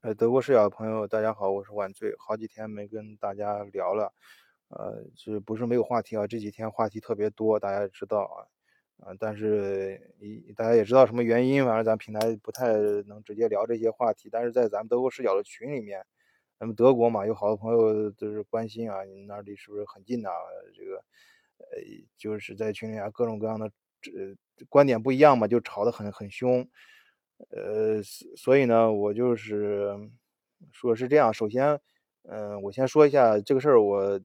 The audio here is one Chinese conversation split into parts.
呃，德国视角的朋友，大家好，我是晚醉，好几天没跟大家聊了，呃，这不是没有话题啊，这几天话题特别多，大家也知道啊，啊，但是一大家也知道什么原因，反正咱平台不太能直接聊这些话题，但是在咱们德国视角的群里面，咱们德国嘛，有好多朋友都是关心啊，你那里是不是很近呐？这个，呃，就是在群里啊，各种各样的这观点不一样嘛，就吵得很很凶。呃，所以呢，我就是说是这样。首先，嗯，我先说一下这个事儿，我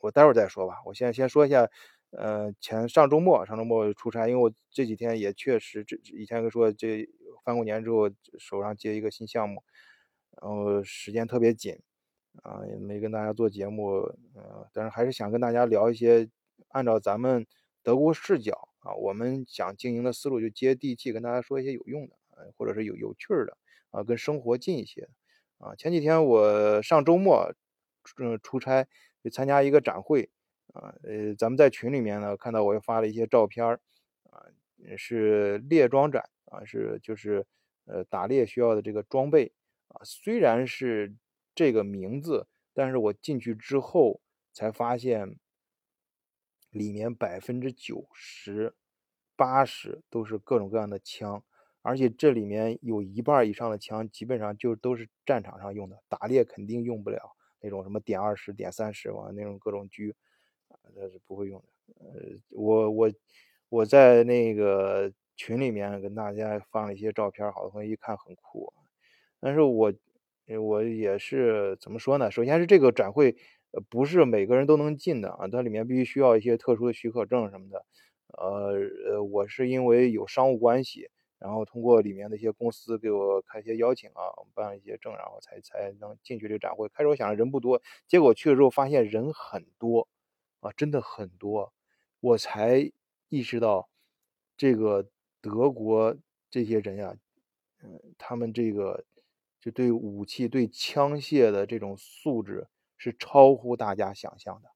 我待会儿再说吧。我先先说一下，呃，前上周末，上周末出差，因为我这几天也确实，这以前跟说这翻过年之后手上接一个新项目，然后时间特别紧，啊，也没跟大家做节目，呃，但是还是想跟大家聊一些，按照咱们德国视角啊，我们想经营的思路就接地气，跟大家说一些有用的。或者是有有趣的啊，跟生活近一些啊。前几天我上周末嗯出差去参加一个展会啊，呃，咱们在群里面呢看到我又发了一些照片啊，是猎装展啊，是就是呃打猎需要的这个装备啊。虽然是这个名字，但是我进去之后才发现，里面百分之九十八十都是各种各样的枪。而且这里面有一半以上的枪，基本上就都是战场上用的，打猎肯定用不了那种什么点二十、点三十往那种各种狙，那是不会用的。呃，我我我在那个群里面跟大家放了一些照片，好多朋友一看很酷，但是我我也是怎么说呢？首先是这个展会，不是每个人都能进的啊，它里面必须需要一些特殊的许可证什么的。呃呃，我是因为有商务关系。然后通过里面的一些公司给我开一些邀请啊，办了一些证，然后才才能进去这个展会。开始我想人不多，结果去了之后发现人很多，啊，真的很多，我才意识到这个德国这些人呀，嗯，他们这个就对武器、对枪械的这种素质是超乎大家想象的。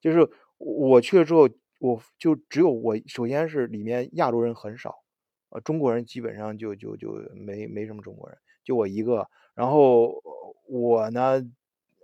就是我去了之后，我就只有我，首先是里面亚洲人很少。中国人基本上就就就没没什么中国人，就我一个。然后我呢，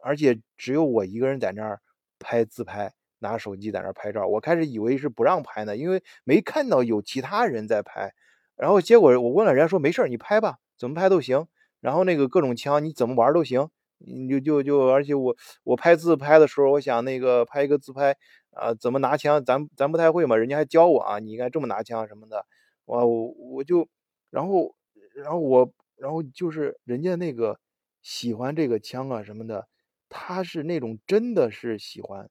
而且只有我一个人在那儿拍自拍，拿手机在那儿拍照。我开始以为是不让拍呢，因为没看到有其他人在拍。然后结果我问了人家说没事你拍吧，怎么拍都行。然后那个各种枪你怎么玩都行，你就就就而且我我拍自拍的时候，我想那个拍一个自拍啊，怎么拿枪，咱咱不太会嘛，人家还教我啊，你应该这么拿枪什么的。哇，我我就，然后，然后我，然后就是人家那个喜欢这个枪啊什么的，他是那种真的是喜欢，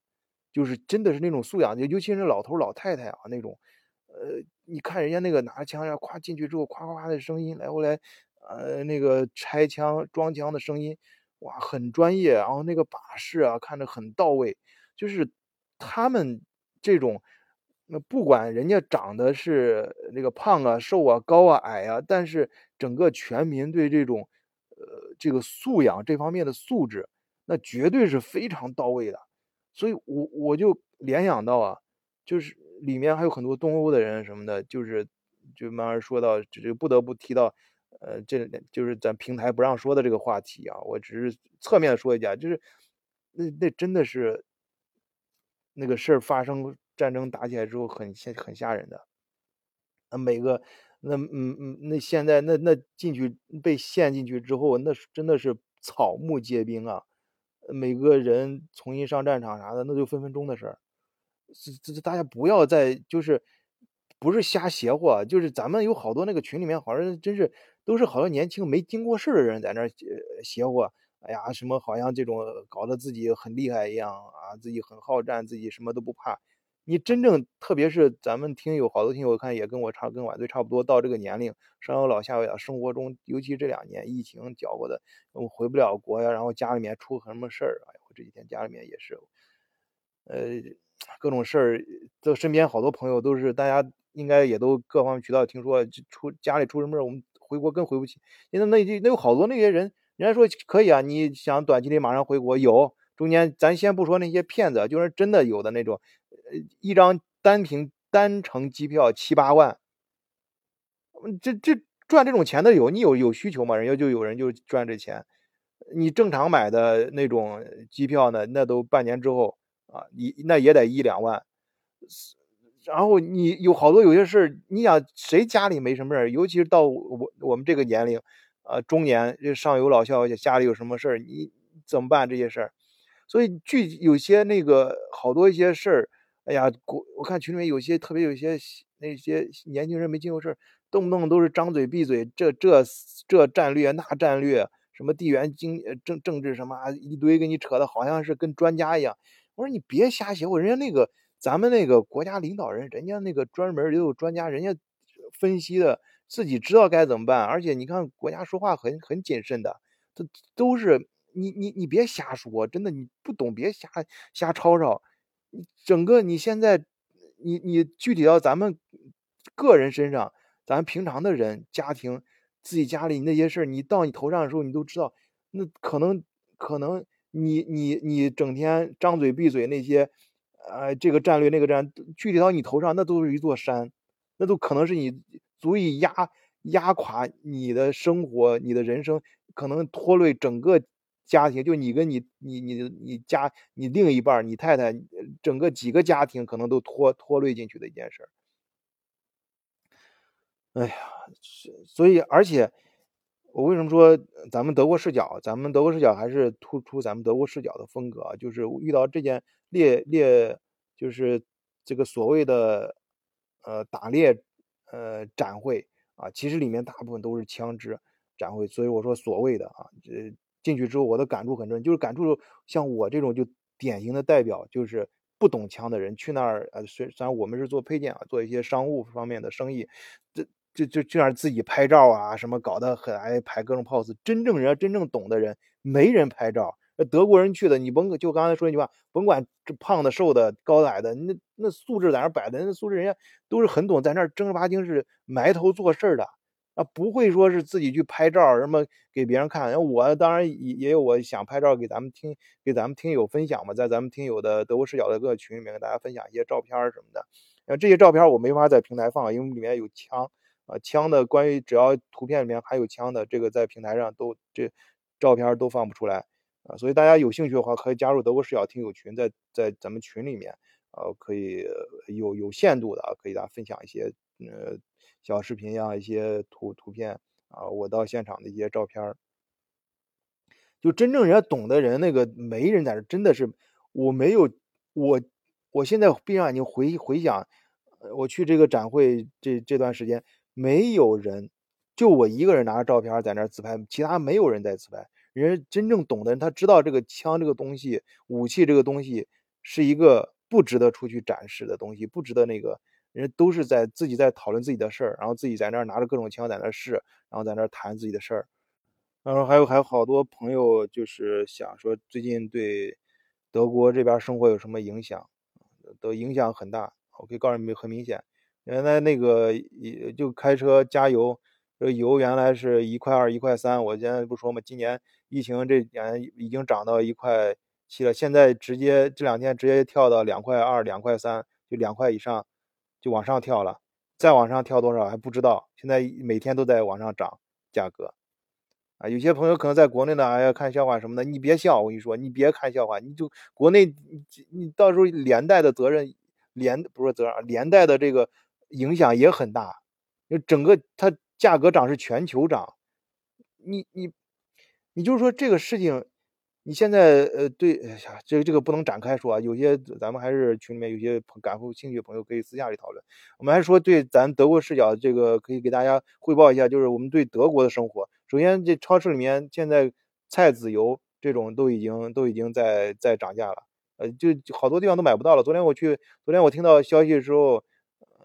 就是真的是那种素养，尤其是老头老太太啊那种，呃，你看人家那个拿着枪呀，咵进去之后，咵咵咵的声音来回来，呃，那个拆枪装枪的声音，哇，很专业，然后那个把式啊看着很到位，就是他们这种。那不管人家长得是那个胖啊、瘦啊、高啊、矮啊，但是整个全民对这种，呃，这个素养这方面的素质，那绝对是非常到位的。所以，我我就联想到啊，就是里面还有很多东欧的人什么的，就是就慢慢说到，就不得不提到，呃，这就是咱平台不让说的这个话题啊。我只是侧面说一下，就是那那真的是那个事儿发生。战争打起来之后很吓很吓人的，那每个那嗯嗯那现在那那进去被陷进去之后，那是真的是草木皆兵啊！每个人重新上战场啥的，那就分分钟的事儿。这这大家不要再就是不是瞎邪乎，就是咱们有好多那个群里面好像真是都是好多年轻没经过事儿的人在那邪乎。哎呀，什么好像这种搞得自己很厉害一样啊，自己很好战，自己什么都不怕。你真正，特别是咱们听友，好多听友，看也跟我差，跟晚队差不多，到这个年龄，上有老下有小，生活中，尤其这两年疫情搅和的，我回不了国呀，然后家里面出什么事儿，哎我这几天家里面也是，呃，各种事儿，这身边好多朋友都是，大家应该也都各方面渠道听说，出家里出什么事儿，我们回国更回不去。现在那那有好多那些人，人家说可以啊，你想短期内马上回国，有中间咱先不说那些骗子，就是真的有的那种。呃一张单凭单程机票七八万，这这赚这种钱的有，你有有需求嘛，人家就有人就赚这钱。你正常买的那种机票呢，那都半年之后啊，你那也得一两万。然后你有好多有些事儿，你想谁家里没什么事儿？尤其是到我我们这个年龄，呃，中年上有老下有小，家里有什么事儿，你怎么办这些事儿？所以具有些那个好多一些事儿，哎呀，国我看群里面有些特别有些那些年轻人没经过事儿，动不动都是张嘴闭嘴，这这这战略那战略，什么地缘经政政治什么一堆给你扯的，好像是跟专家一样。我说你别瞎写，我人家那个。咱们那个国家领导人，人家那个专门也有专家，人家分析的，自己知道该怎么办。而且你看，国家说话很很谨慎的，这都是你你你别瞎说，真的你不懂别瞎瞎吵吵。整个你现在，你你具体到咱们个人身上，咱平常的人家庭，自己家里那些事儿，你到你头上的时候，你都知道，那可能可能你你你整天张嘴闭嘴那些。呃，这个战略那个战，具体到你头上，那都是一座山，那都可能是你足以压压垮你的生活、你的人生，可能拖累整个家庭。就你跟你、你、你、你家、你另一半、你太太，整个几个家庭可能都拖拖累进去的一件事儿。哎呀，所以而且。我为什么说咱们德国视角？咱们德国视角还是突出咱们德国视角的风格，就是遇到这件猎猎，就是这个所谓的呃打猎呃展会啊，其实里面大部分都是枪支展会，所以我说所谓的啊，这进去之后我的感触很深，就是感触像我这种就典型的代表，就是不懂枪的人去那儿呃，虽然我们是做配件啊，做一些商务方面的生意，这。就就这样自己拍照啊，什么搞得很爱拍各种 pose。真正人家真正懂的人，没人拍照。德国人去的，你甭就刚才说那句话，甭管这胖的、瘦的、高矮的，那那素质在那摆的，那素质人家都是很懂，在那儿正儿八经是埋头做事的啊，不会说是自己去拍照什么给别人看。我当然也也有我想拍照给咱们听给咱们听友分享嘛，在咱们听友的德国视角的各个群里面，跟大家分享一些照片什么的。后这些照片我没法在平台放，因为里面有枪。啊，枪的关于只要图片里面还有枪的，这个在平台上都这照片都放不出来啊，所以大家有兴趣的话，可以加入德国视角听友群，在在咱们群里面，呃，可以有有限度的，可以大家分享一些呃小视频呀，一些图图片啊，我到现场的一些照片就真正人家懂的人，那个没人在这，真的是我没有我我现在闭上眼睛回回想，我去这个展会这这段时间。没有人，就我一个人拿着照片在那自拍，其他没有人在自拍。人家真正懂的人，他知道这个枪这个东西，武器这个东西是一个不值得出去展示的东西，不值得那个人都是在自己在讨论自己的事儿，然后自己在那儿拿着各种枪在那儿试，然后在那儿谈自己的事儿。然后还有还有好多朋友就是想说，最近对德国这边生活有什么影响？都影响很大。我可以告诉你们，很明显。原来那个也就开车加油，这油原来是一块二、一块三，我现在不说嘛，今年疫情这年已经涨到一块七了，现在直接这两天直接跳到两块二、两块三，就两块以上就往上跳了，再往上跳多少还不知道，现在每天都在往上涨价格，啊，有些朋友可能在国内呢，哎呀看笑话什么的，你别笑，我跟你说，你别看笑话，你就国内你你到时候连带的责任连不是责任，连带的这个。影响也很大，就整个它价格涨是全球涨，你你你就是说这个事情，你现在呃对，哎呀，这个这个不能展开说啊，有些咱们还是群里面有些感兴趣的朋友可以私下里讨论。我们还是说对咱德国视角，这个可以给大家汇报一下，就是我们对德国的生活。首先，这超市里面现在菜籽油这种都已经都已经在在涨价了，呃，就好多地方都买不到了。昨天我去，昨天我听到消息的时候。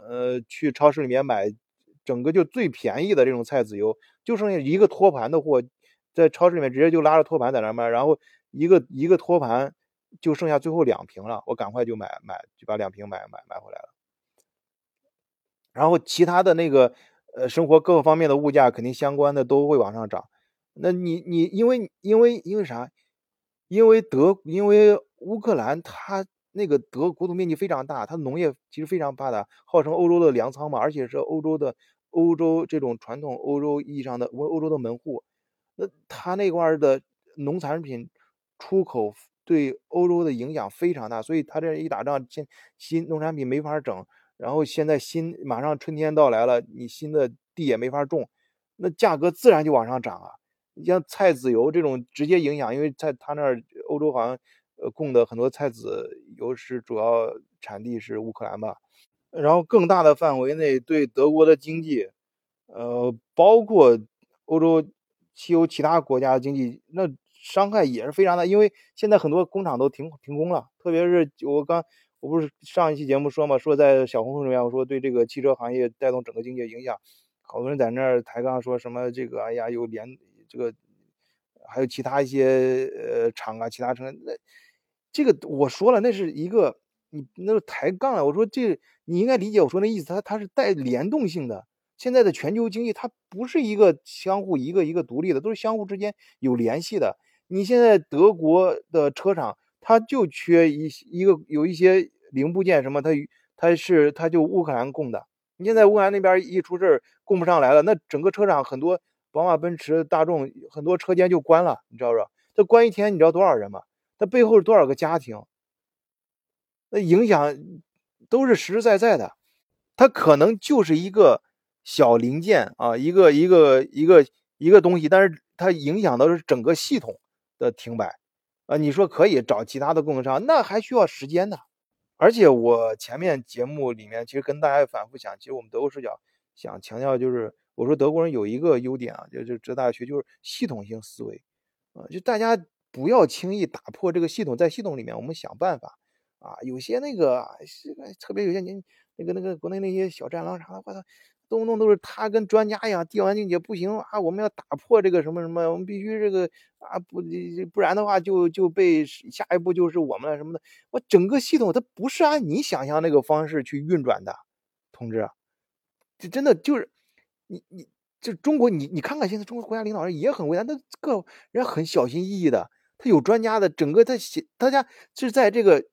呃，去超市里面买，整个就最便宜的这种菜籽油，就剩下一个托盘的货，在超市里面直接就拉着托盘在那卖，然后一个一个托盘就剩下最后两瓶了，我赶快就买买，就把两瓶买买买回来了。然后其他的那个呃生活各个方面的物价肯定相关的都会往上涨。那你你因为因为因为啥？因为德因为乌克兰它。那个德国土面积非常大，它农业其实非常发达，号称欧洲的粮仓嘛，而且是欧洲的欧洲这种传统欧洲意义上的欧欧洲的门户，那他那块的农产品出口对欧洲的影响非常大，所以他这一打仗，新新农产品没法整，然后现在新马上春天到来了，你新的地也没法种，那价格自然就往上涨啊。你像菜籽油这种直接影响，因为在他那儿欧洲好像呃供的很多菜籽油是主要产地是乌克兰吧。然后更大的范围内对德国的经济，呃，包括欧洲西欧其他国家的经济，那伤害也是非常大。因为现在很多工厂都停停工了，特别是我刚我不是上一期节目说嘛，说在小红书里面我说对这个汽车行业带动整个经济的影响，好多人在那儿抬杠说什么这个哎呀有连这个还有其他一些呃厂啊，其他城那这个我说了那是一个。你那个抬杠了，我说这你应该理解我说那意思，它它是带联动性的。现在的全球经济它不是一个相互一个一个独立的，都是相互之间有联系的。你现在德国的车厂，它就缺一一个有一些零部件什么，它它是它就乌克兰供的。你现在乌克兰那边一出事儿供不上来了，那整个车厂很多宝马、奔驰、大众很多车间就关了，你知道不？它关一天，你知道多少人吗？它背后是多少个家庭？那影响都是实实在在的，它可能就是一个小零件啊，一个一个一个一个东西，但是它影响的是整个系统的停摆啊。你说可以找其他的供应商，那还需要时间呢。而且我前面节目里面其实跟大家反复讲，其实我们德国视角想强调就是，我说德国人有一个优点啊，就就浙大学就是系统性思维啊，就大家不要轻易打破这个系统，在系统里面我们想办法。啊，有些那个是特别有些年那个那个国内那些小战狼啥的，我操，动不动都是他跟专家一样帝王境界不行啊，我们要打破这个什么什么，我们必须这个啊不不然的话就就被下一步就是我们了什么的。我整个系统它不是按你想象那个方式去运转的，同志，这真的就是你你这中国你你看看现在中国国家领导人也很伟大，那个人很小心翼翼的，他有专家的，整个他写大家是在这个。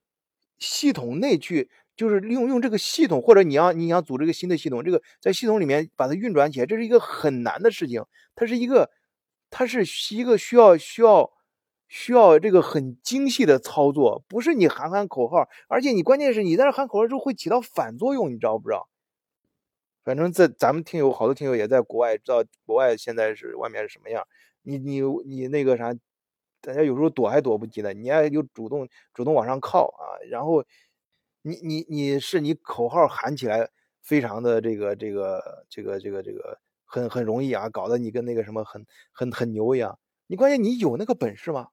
系统内去，就是利用用这个系统，或者你要你想组织一个新的系统，这个在系统里面把它运转起来，这是一个很难的事情。它是一个，它是一个需要需要需要这个很精细的操作，不是你喊喊口号，而且你关键是你在这喊口号之后会起到反作用，你知道不知道？反正在咱们听友好多听友也在国外，知道国外现在是外面是什么样，你你你那个啥。大家有时候躲还躲不及的，你还就主动主动往上靠啊，然后你你你是你口号喊起来非常的这个这个这个这个这个很很容易啊，搞得你跟那个什么很很很牛一样。你关键你有那个本事吗？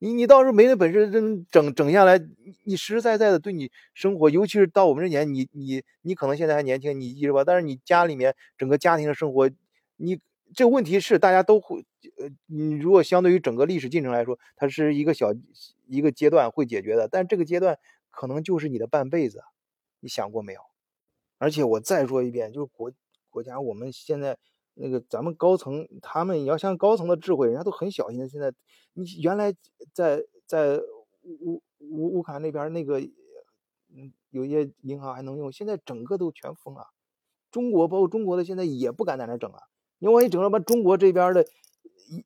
你你到时候没那本事，整整整下来，你实实在在的对你生活，尤其是到我们这年，你你你可能现在还年轻，你是吧？但是你家里面整个家庭的生活，你。这个问题是大家都会，呃，你如果相对于整个历史进程来说，它是一个小一个阶段会解决的，但这个阶段可能就是你的半辈子，你想过没有？而且我再说一遍，就是国国家我们现在那个咱们高层，他们你要像高层的智慧，人家都很小心的。现在你原来在在乌乌乌克兰那边那个，嗯，有些银行还能用，现在整个都全封了。中国包括中国的现在也不敢在那整啊。你万一整了把中国这边的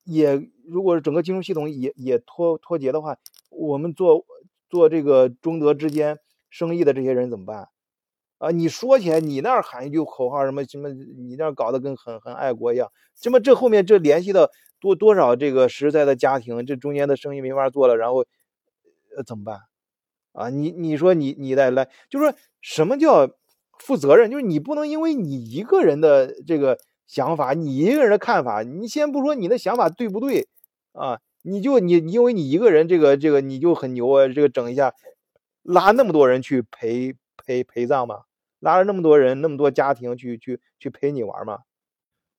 也，如果整个金融系统也也脱脱节的话，我们做做这个中德之间生意的这些人怎么办？啊，你说起来，你那儿喊一句口号什么什么，你那儿搞得跟很很爱国一样，什么这后面这联系到多多少这个实在的家庭，这中间的生意没法做了，然后呃怎么办？啊，你你说你你再来，就说什么叫负责任？就是你不能因为你一个人的这个。想法，你一个人的看法，你先不说你的想法对不对啊？你就你因为你一个人这个这个你就很牛啊，这个整一下，拉那么多人去陪陪陪葬嘛，拉了那么多人那么多家庭去去去陪你玩嘛？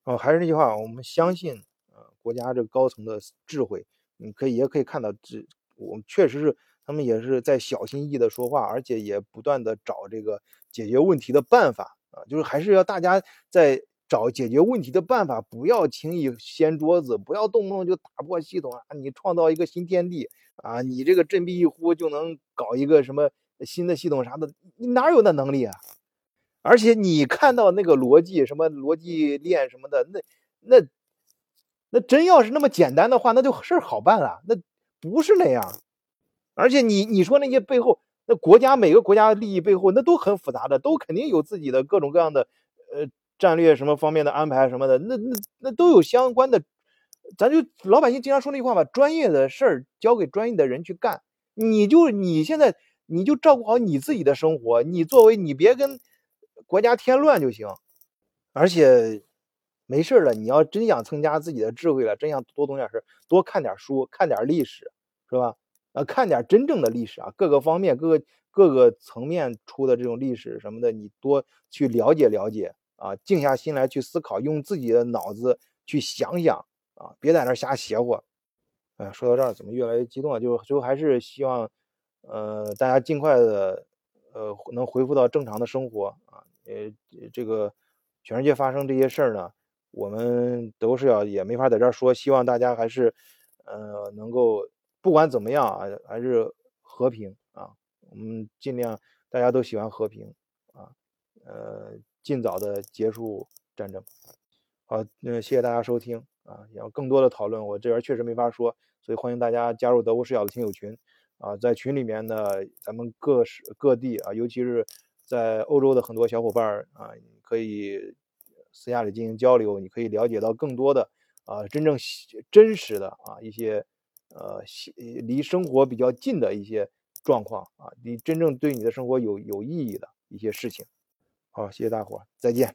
哦，还是那句话，我们相信啊，国家这个高层的智慧，你可以也可以看到，这我们确实是他们也是在小心翼翼的说话，而且也不断的找这个解决问题的办法啊，就是还是要大家在。找解决问题的办法，不要轻易掀桌子，不要动不动就打破系统啊！你创造一个新天地啊！你这个振臂一呼就能搞一个什么新的系统啥的，你哪有那能力啊？而且你看到那个逻辑，什么逻辑链什么的，那那那真要是那么简单的话，那就事儿好办了。那不是那样。而且你你说那些背后，那国家每个国家利益背后，那都很复杂的，都肯定有自己的各种各样的呃战略什么方面的安排什么的，那那那都有相关的。咱就老百姓经常说那句话吧，专业的事儿交给专业的人去干。你就你现在你就照顾好你自己的生活，你作为你别跟国家添乱就行。而且没事了，你要真想增加自己的智慧了，真想多懂点事多看点书，看点历史，是吧？啊，看点真正的历史啊，各个方面、各个各个层面出的这种历史什么的，你多去了解了解啊，静下心来去思考，用自己的脑子去想想。啊，别在那瞎邪乎！哎，说到这儿怎么越来越激动了？就是最后还是希望，呃，大家尽快的，呃，能恢复到正常的生活啊。呃，这个全世界发生这些事儿呢，我们都是要也没法在这儿说。希望大家还是，呃，能够不管怎么样啊，还是和平啊。我们尽量大家都喜欢和平啊，呃，尽早的结束战争。好，那谢谢大家收听。啊，要更多的讨论，我这边确实没法说，所以欢迎大家加入德国视角的听友群。啊，在群里面呢，咱们各市各地啊，尤其是在欧洲的很多小伙伴啊，可以私下里进行交流，你可以了解到更多的啊，真正真实的啊一些呃离生活比较近的一些状况啊，离真正对你的生活有有意义的一些事情。好，谢谢大伙，再见。